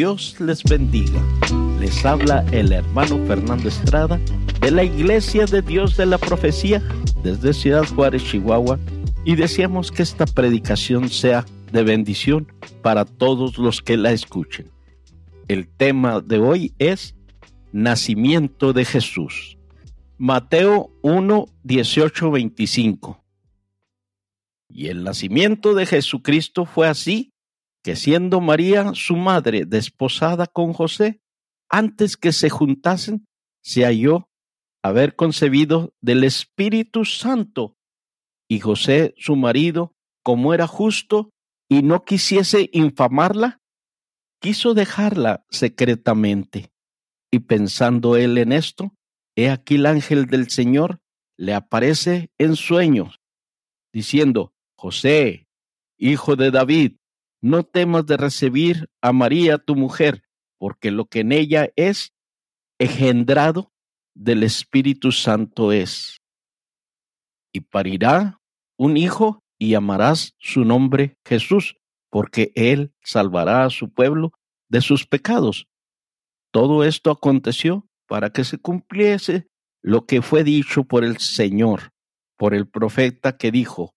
Dios les bendiga. Les habla el hermano Fernando Estrada de la Iglesia de Dios de la Profecía desde Ciudad Juárez, Chihuahua, y deseamos que esta predicación sea de bendición para todos los que la escuchen. El tema de hoy es Nacimiento de Jesús. Mateo 1, 18, 25. Y el nacimiento de Jesucristo fue así que siendo María su madre desposada con José, antes que se juntasen, se halló haber concebido del Espíritu Santo. Y José, su marido, como era justo y no quisiese infamarla, quiso dejarla secretamente. Y pensando él en esto, he aquí el ángel del Señor le aparece en sueños, diciendo, José, hijo de David, no temas de recibir a María tu mujer, porque lo que en ella es engendrado del Espíritu Santo es. Y parirá un hijo y llamarás su nombre Jesús, porque él salvará a su pueblo de sus pecados. Todo esto aconteció para que se cumpliese lo que fue dicho por el Señor, por el profeta que dijo,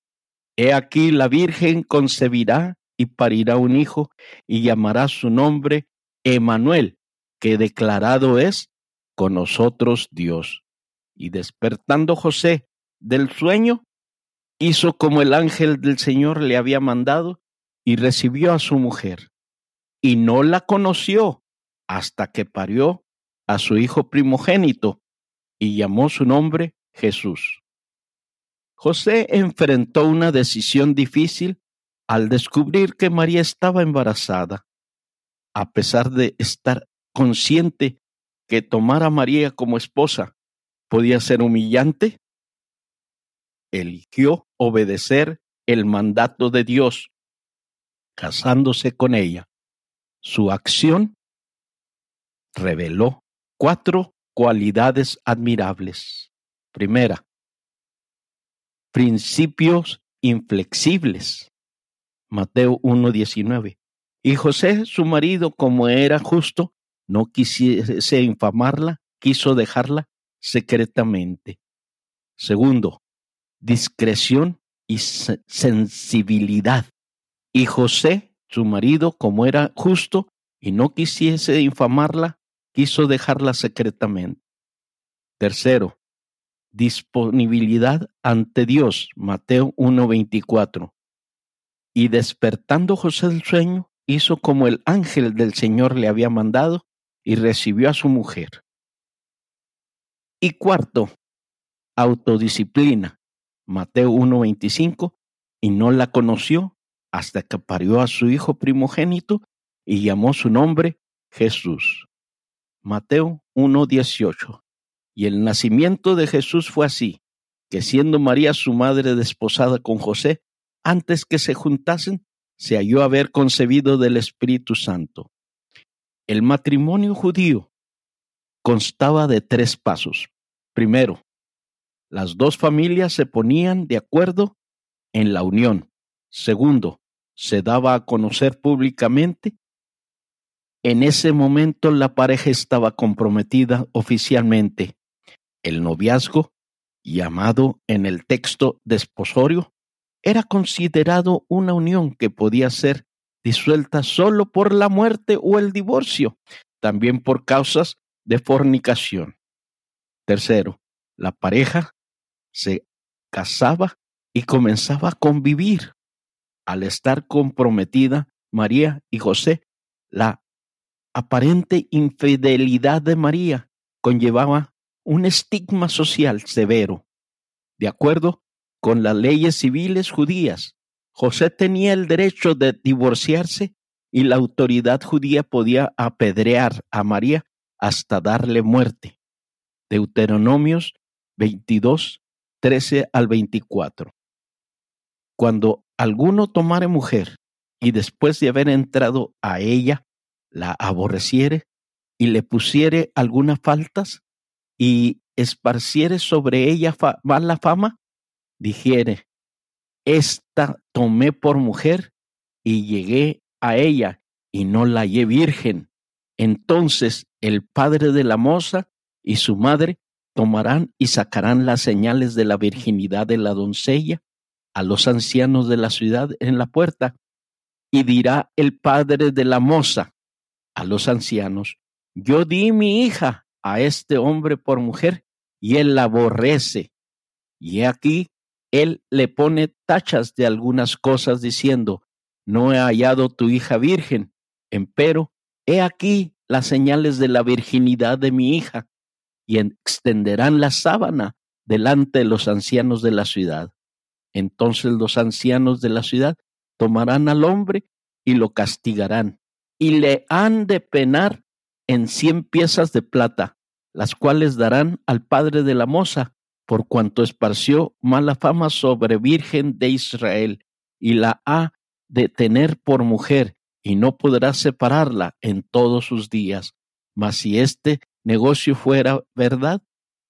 He aquí la Virgen concebirá y parirá un hijo y llamará su nombre Emanuel, que declarado es con nosotros Dios. Y despertando José del sueño, hizo como el ángel del Señor le había mandado y recibió a su mujer. Y no la conoció hasta que parió a su hijo primogénito y llamó su nombre Jesús. José enfrentó una decisión difícil al descubrir que María estaba embarazada, a pesar de estar consciente que tomar a María como esposa podía ser humillante, eligió obedecer el mandato de Dios, casándose con ella. Su acción reveló cuatro cualidades admirables. Primera, principios inflexibles. Mateo 1.19. Y José, su marido, como era justo, no quisiese infamarla, quiso dejarla secretamente. Segundo, discreción y sensibilidad. Y José, su marido, como era justo y no quisiese infamarla, quiso dejarla secretamente. Tercero, disponibilidad ante Dios. Mateo 1.24. Y despertando José del sueño, hizo como el ángel del Señor le había mandado y recibió a su mujer. Y cuarto, autodisciplina. Mateo 1:25, y no la conoció hasta que parió a su hijo primogénito y llamó su nombre Jesús. Mateo 1:18. Y el nacimiento de Jesús fue así, que siendo María su madre desposada con José, antes que se juntasen, se halló haber concebido del Espíritu Santo. El matrimonio judío constaba de tres pasos. Primero, las dos familias se ponían de acuerdo en la unión. Segundo, se daba a conocer públicamente. En ese momento la pareja estaba comprometida oficialmente. El noviazgo, llamado en el texto desposorio, era considerado una unión que podía ser disuelta solo por la muerte o el divorcio, también por causas de fornicación. Tercero, la pareja se casaba y comenzaba a convivir. Al estar comprometida María y José, la aparente infidelidad de María conllevaba un estigma social severo. De acuerdo con las leyes civiles judías. José tenía el derecho de divorciarse y la autoridad judía podía apedrear a María hasta darle muerte. Deuteronomios 22, 13 al 24. Cuando alguno tomare mujer y después de haber entrado a ella, la aborreciere y le pusiere algunas faltas y esparciere sobre ella mala fama, dijere, esta tomé por mujer y llegué a ella y no la hallé virgen, Entonces el padre de la moza y su madre tomarán y sacarán las señales de la virginidad de la doncella a los ancianos de la ciudad en la puerta, y dirá el padre de la moza a los ancianos, yo di mi hija a este hombre por mujer, y él la aborrece. Y aquí él le pone tachas de algunas cosas diciendo, no he hallado tu hija virgen, empero, he aquí las señales de la virginidad de mi hija, y extenderán la sábana delante de los ancianos de la ciudad. Entonces los ancianos de la ciudad tomarán al hombre y lo castigarán, y le han de penar en cien piezas de plata, las cuales darán al padre de la moza, por cuanto esparció mala fama sobre Virgen de Israel, y la ha de tener por mujer, y no podrá separarla en todos sus días. Mas si este negocio fuera verdad,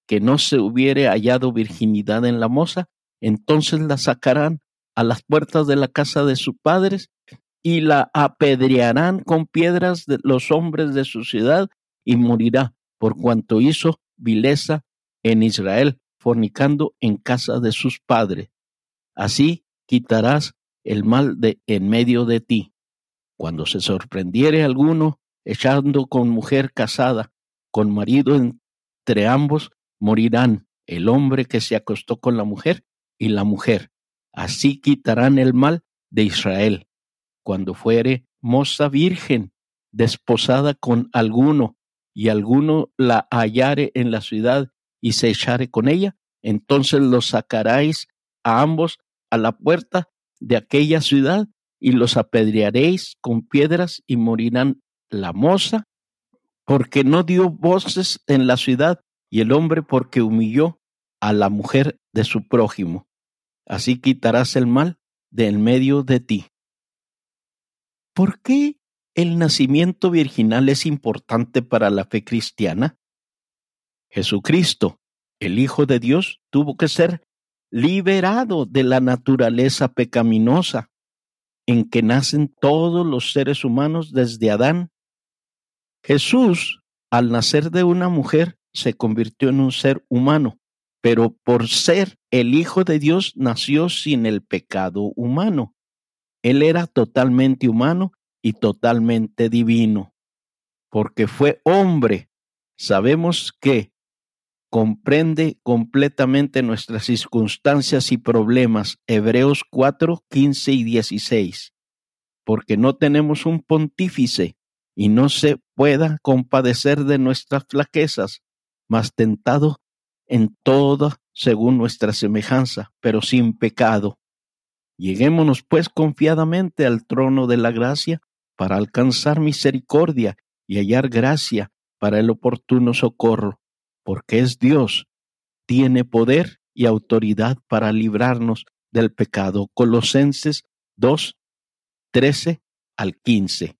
que no se hubiere hallado virginidad en la moza, entonces la sacarán a las puertas de la casa de sus padres y la apedrearán con piedras de los hombres de su ciudad y morirá por cuanto hizo vileza en Israel, fornicando en casa de sus padres. Así quitarás el mal de en medio de ti. Cuando se sorprendiere alguno echando con mujer casada, con marido entre ambos, morirán el hombre que se acostó con la mujer y la mujer. Así quitarán el mal de Israel. Cuando fuere moza virgen, desposada con alguno, y alguno la hallare en la ciudad y se echare con ella, entonces los sacaréis a ambos a la puerta de aquella ciudad y los apedrearéis con piedras y morirán la moza, porque no dio voces en la ciudad, y el hombre porque humilló a la mujer de su prójimo. Así quitarás el mal de en medio de ti. ¿Por qué el nacimiento virginal es importante para la fe cristiana? Jesucristo, el Hijo de Dios, tuvo que ser liberado de la naturaleza pecaminosa en que nacen todos los seres humanos desde Adán. Jesús, al nacer de una mujer, se convirtió en un ser humano, pero por ser el Hijo de Dios nació sin el pecado humano. Él era totalmente humano y totalmente divino, porque fue hombre. Sabemos que comprende completamente nuestras circunstancias y problemas. Hebreos 4, 15 y 16. Porque no tenemos un pontífice y no se pueda compadecer de nuestras flaquezas, mas tentado en todo según nuestra semejanza, pero sin pecado. Lleguémonos pues confiadamente al trono de la gracia para alcanzar misericordia y hallar gracia para el oportuno socorro porque es Dios, tiene poder y autoridad para librarnos del pecado. Colosenses 2, 13 al 15.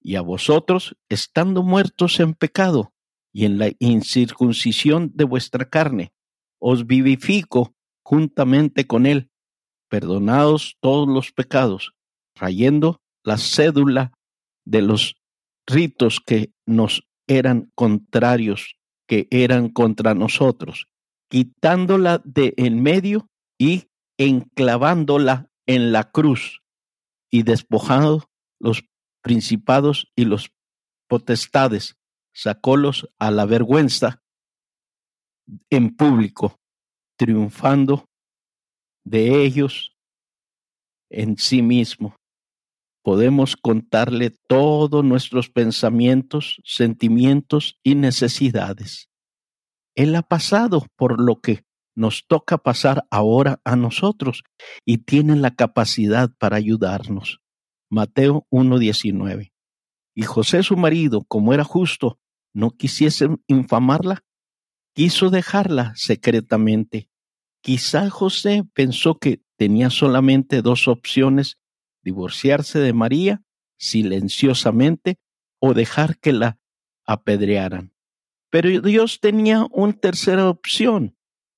Y a vosotros, estando muertos en pecado y en la incircuncisión de vuestra carne, os vivifico juntamente con él, perdonados todos los pecados, trayendo la cédula de los ritos que nos eran contrarios que eran contra nosotros, quitándola de en medio y enclavándola en la cruz y despojando los principados y los potestades, sacólos a la vergüenza en público, triunfando de ellos en sí mismo podemos contarle todos nuestros pensamientos, sentimientos y necesidades. Él ha pasado por lo que nos toca pasar ahora a nosotros y tiene la capacidad para ayudarnos. Mateo 1.19. Y José su marido, como era justo, no quisiese infamarla, quiso dejarla secretamente. Quizá José pensó que tenía solamente dos opciones divorciarse de María silenciosamente o dejar que la apedrearan. Pero Dios tenía una tercera opción,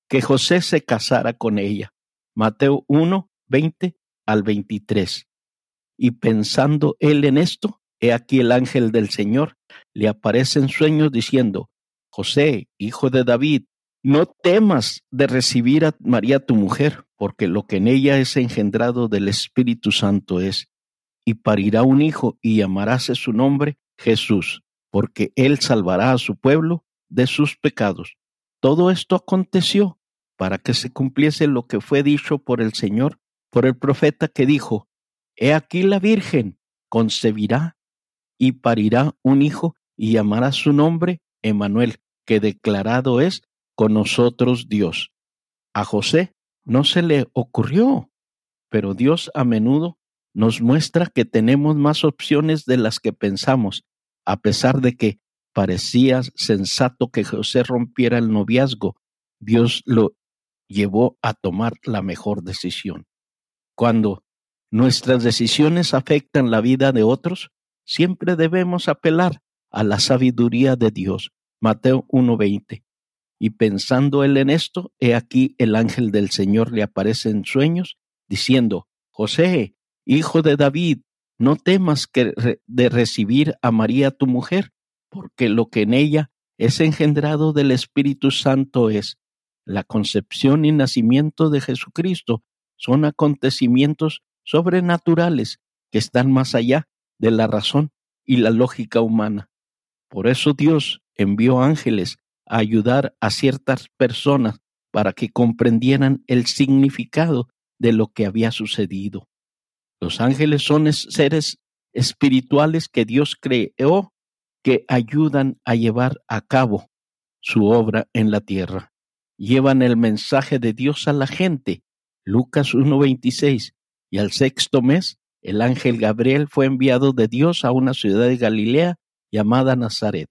que José se casara con ella. Mateo 1, 20 al 23. Y pensando él en esto, he aquí el ángel del Señor le aparece en sueños diciendo, José, hijo de David, no temas de recibir a María tu mujer, porque lo que en ella es engendrado del Espíritu Santo es, y parirá un hijo y llamarás su nombre Jesús, porque él salvará a su pueblo de sus pecados. Todo esto aconteció para que se cumpliese lo que fue dicho por el Señor, por el profeta que dijo, He aquí la Virgen concebirá y parirá un hijo y llamará su nombre Emanuel, que declarado es con nosotros Dios. A José no se le ocurrió, pero Dios a menudo nos muestra que tenemos más opciones de las que pensamos, a pesar de que parecía sensato que José rompiera el noviazgo, Dios lo llevó a tomar la mejor decisión. Cuando nuestras decisiones afectan la vida de otros, siempre debemos apelar a la sabiduría de Dios. Mateo 1:20. Y pensando él en esto, he aquí el ángel del Señor le aparece en sueños, diciendo, José, hijo de David, no temas que de recibir a María tu mujer, porque lo que en ella es engendrado del Espíritu Santo es la concepción y nacimiento de Jesucristo son acontecimientos sobrenaturales que están más allá de la razón y la lógica humana. Por eso Dios envió ángeles a ayudar a ciertas personas para que comprendieran el significado de lo que había sucedido. Los ángeles son seres espirituales que Dios creó que ayudan a llevar a cabo su obra en la tierra. Llevan el mensaje de Dios a la gente. Lucas 1.26. Y al sexto mes el ángel Gabriel fue enviado de Dios a una ciudad de Galilea llamada Nazaret.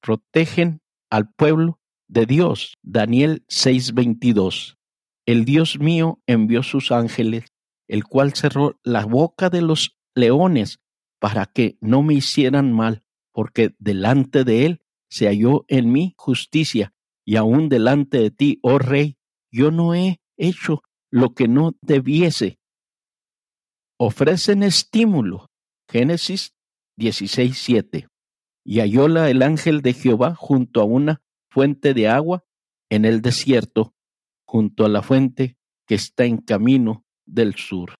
Protegen al pueblo de Dios. Daniel 6:22. El Dios mío envió sus ángeles, el cual cerró la boca de los leones para que no me hicieran mal, porque delante de él se halló en mí justicia, y aún delante de ti, oh rey, yo no he hecho lo que no debiese ofrecen estímulo. Génesis 16:7. Y hallóla el ángel de Jehová junto a una fuente de agua en el desierto, junto a la fuente que está en camino del sur.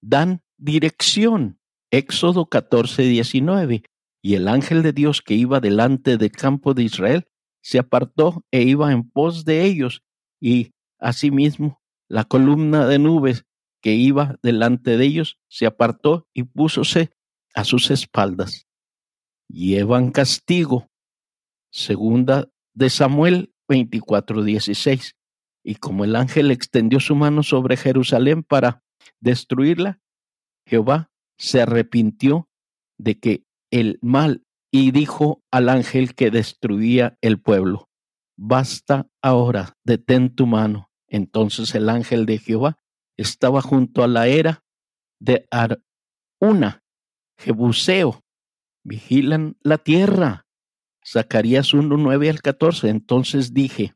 Dan dirección. Éxodo 14:19. Y el ángel de Dios que iba delante del campo de Israel se apartó e iba en pos de ellos, y asimismo la columna de nubes que iba delante de ellos se apartó y púsose a sus espaldas. Llevan castigo. Segunda de Samuel 24:16. Y como el ángel extendió su mano sobre Jerusalén para destruirla, Jehová se arrepintió de que el mal y dijo al ángel que destruía el pueblo, basta ahora, detén tu mano. Entonces el ángel de Jehová estaba junto a la era de Aruna, Jebuseo. Vigilan la tierra. Zacarías 1, 9 al 14. Entonces dije,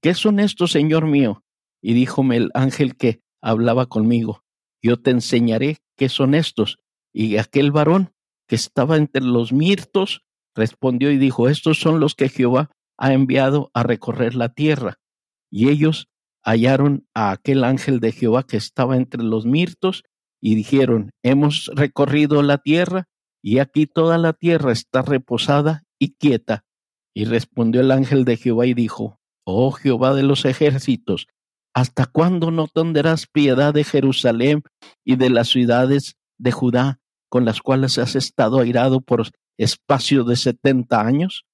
¿qué son estos, Señor mío? Y díjome el ángel que hablaba conmigo, yo te enseñaré qué son estos. Y aquel varón que estaba entre los mirtos respondió y dijo, estos son los que Jehová ha enviado a recorrer la tierra. Y ellos hallaron a aquel ángel de Jehová que estaba entre los mirtos y dijeron, hemos recorrido la tierra y aquí toda la tierra está reposada y quieta. Y respondió el ángel de Jehová y dijo, Oh Jehová de los ejércitos, ¿hasta cuándo no tendrás piedad de Jerusalén y de las ciudades de Judá con las cuales has estado airado por espacio de setenta años?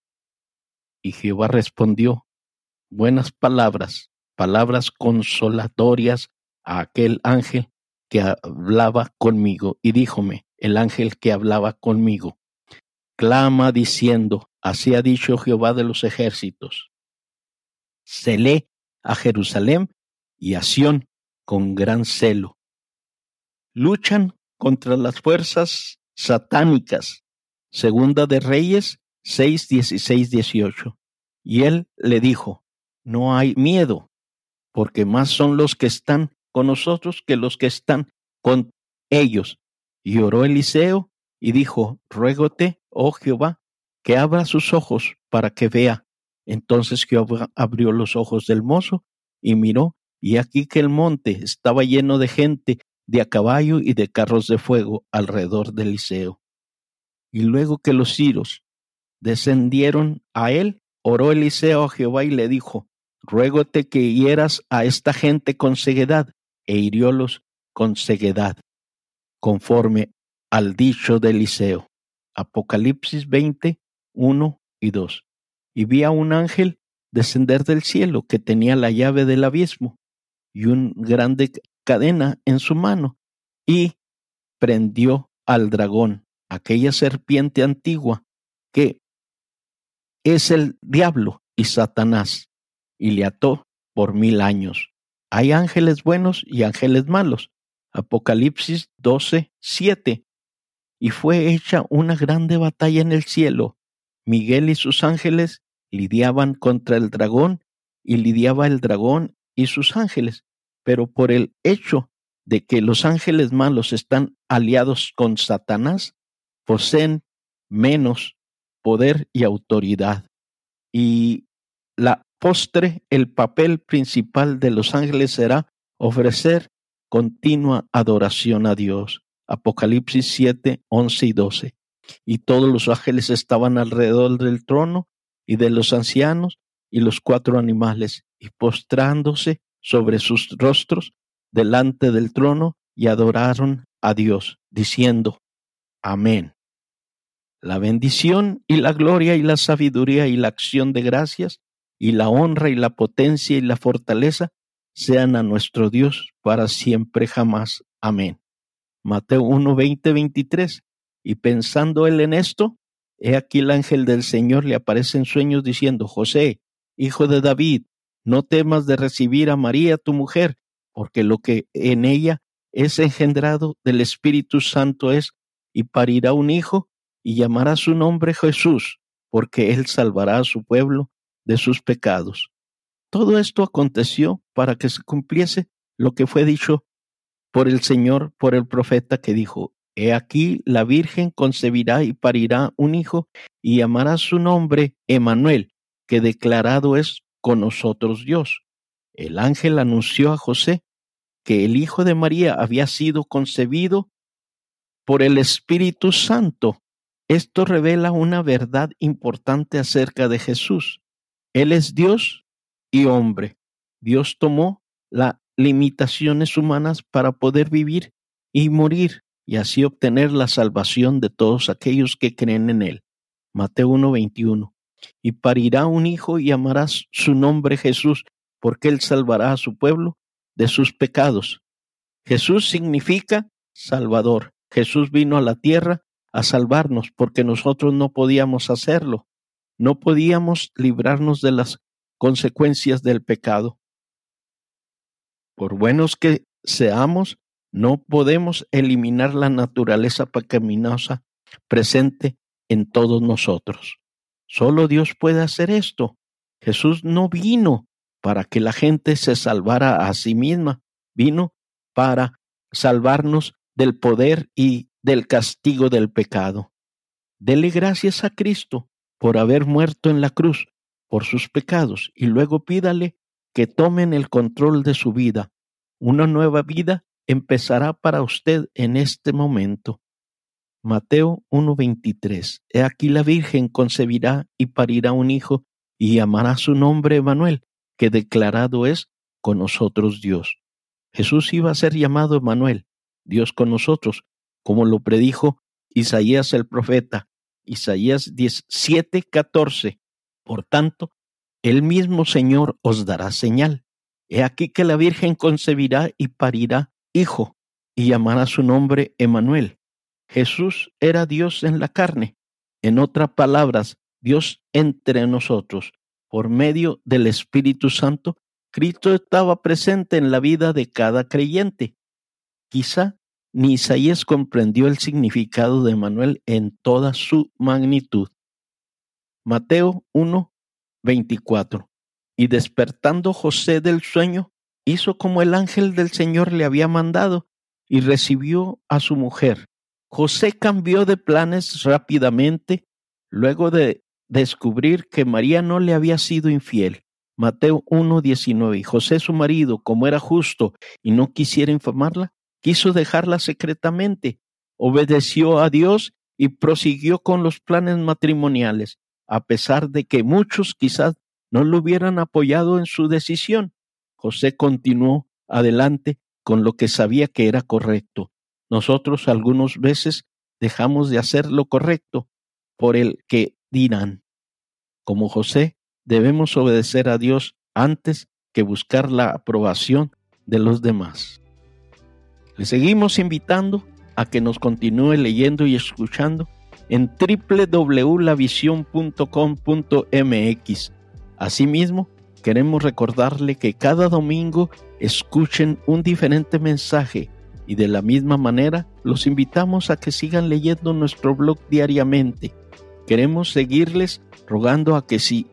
Y Jehová respondió, Buenas palabras palabras consolatorias a aquel ángel que hablaba conmigo y díjome, el ángel que hablaba conmigo, clama diciendo, así ha dicho Jehová de los ejércitos, celé a Jerusalén y a Sión con gran celo. Luchan contra las fuerzas satánicas. Segunda de Reyes 6, 16, 18. Y él le dijo, no hay miedo, porque más son los que están con nosotros que los que están con ellos. Y oró Eliseo y dijo, Ruégote, oh Jehová, que abra sus ojos para que vea. Entonces Jehová abrió los ojos del mozo y miró, y aquí que el monte estaba lleno de gente de a caballo y de carros de fuego alrededor de Eliseo. Y luego que los ciros descendieron a él, oró Eliseo a Jehová y le dijo, Ruégote que hieras a esta gente con ceguedad, e hiriólos con ceguedad, conforme al dicho de Eliseo. Apocalipsis 20, 1 y 2. Y vi a un ángel descender del cielo que tenía la llave del abismo y un grande cadena en su mano y prendió al dragón, aquella serpiente antigua que es el diablo y Satanás, y le ató por mil años. Hay ángeles buenos y ángeles malos. Apocalipsis 12, 7. Y fue hecha una grande batalla en el cielo. Miguel y sus ángeles lidiaban contra el dragón y lidiaba el dragón y sus ángeles, pero por el hecho de que los ángeles malos están aliados con Satanás, poseen menos poder y autoridad. Y la postre, el papel principal de los ángeles será ofrecer continua adoración a Dios. Apocalipsis 7, 11 y 12. Y todos los ángeles estaban alrededor del trono y de los ancianos y los cuatro animales, y postrándose sobre sus rostros delante del trono, y adoraron a Dios, diciendo, Amén. La bendición y la gloria y la sabiduría y la acción de gracias y la honra y la potencia y la fortaleza sean a nuestro Dios para siempre jamás. Amén. Mateo 1, 20, 23. Y pensando él en esto, he aquí el ángel del Señor le aparece en sueños diciendo, José, hijo de David, no temas de recibir a María tu mujer, porque lo que en ella es engendrado del Espíritu Santo es, y parirá un hijo, y llamará su nombre Jesús, porque él salvará a su pueblo de sus pecados. Todo esto aconteció para que se cumpliese lo que fue dicho por el Señor, por el profeta que dijo, He aquí la Virgen concebirá y parirá un hijo y llamará su nombre Emanuel, que declarado es con nosotros Dios. El ángel anunció a José que el Hijo de María había sido concebido por el Espíritu Santo. Esto revela una verdad importante acerca de Jesús. Él es Dios y hombre. Dios tomó las limitaciones humanas para poder vivir y morir y así obtener la salvación de todos aquellos que creen en Él. Mateo 1:21 y parirá un hijo y llamarás su nombre Jesús, porque él salvará a su pueblo de sus pecados. Jesús significa Salvador. Jesús vino a la tierra a salvarnos porque nosotros no podíamos hacerlo. No podíamos librarnos de las consecuencias del pecado. Por buenos que seamos, no podemos eliminar la naturaleza pecaminosa presente en todos nosotros. Solo Dios puede hacer esto. Jesús no vino para que la gente se salvara a sí misma, vino para salvarnos del poder y del castigo del pecado. Dele gracias a Cristo por haber muerto en la cruz por sus pecados y luego pídale que tomen el control de su vida. Una nueva vida empezará para usted en este momento. Mateo 1:23. He aquí la Virgen concebirá y parirá un hijo y llamará su nombre Emanuel, que declarado es con nosotros Dios. Jesús iba a ser llamado Emanuel, Dios con nosotros, como lo predijo Isaías el profeta, Isaías 17:14. Por tanto, el mismo Señor os dará señal. He aquí que la Virgen concebirá y parirá hijo, y llamará su nombre Emanuel, Jesús era Dios en la carne. En otras palabras, Dios entre nosotros. Por medio del Espíritu Santo, Cristo estaba presente en la vida de cada creyente. Quizá ni Isaías comprendió el significado de Manuel en toda su magnitud. Mateo 1, 24. Y despertando José del sueño, hizo como el ángel del Señor le había mandado y recibió a su mujer José cambió de planes rápidamente luego de descubrir que María no le había sido infiel. Mateo 1.19. Y José su marido, como era justo y no quisiera infamarla, quiso dejarla secretamente, obedeció a Dios y prosiguió con los planes matrimoniales, a pesar de que muchos quizás no lo hubieran apoyado en su decisión. José continuó adelante con lo que sabía que era correcto. Nosotros algunas veces dejamos de hacer lo correcto por el que dirán. Como José, debemos obedecer a Dios antes que buscar la aprobación de los demás. Le seguimos invitando a que nos continúe leyendo y escuchando en www.lavision.com.mx. Asimismo, queremos recordarle que cada domingo escuchen un diferente mensaje y de la misma manera los invitamos a que sigan leyendo nuestro blog diariamente. Queremos seguirles rogando a que si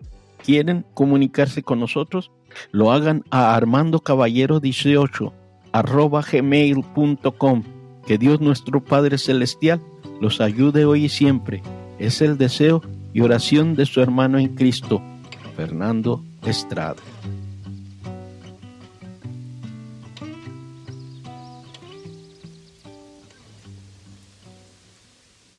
quieren comunicarse con nosotros, lo hagan a Armando Caballero 18 arroba gmail.com. Que Dios nuestro Padre Celestial los ayude hoy y siempre. Es el deseo y oración de su hermano en Cristo, Fernando Estrada.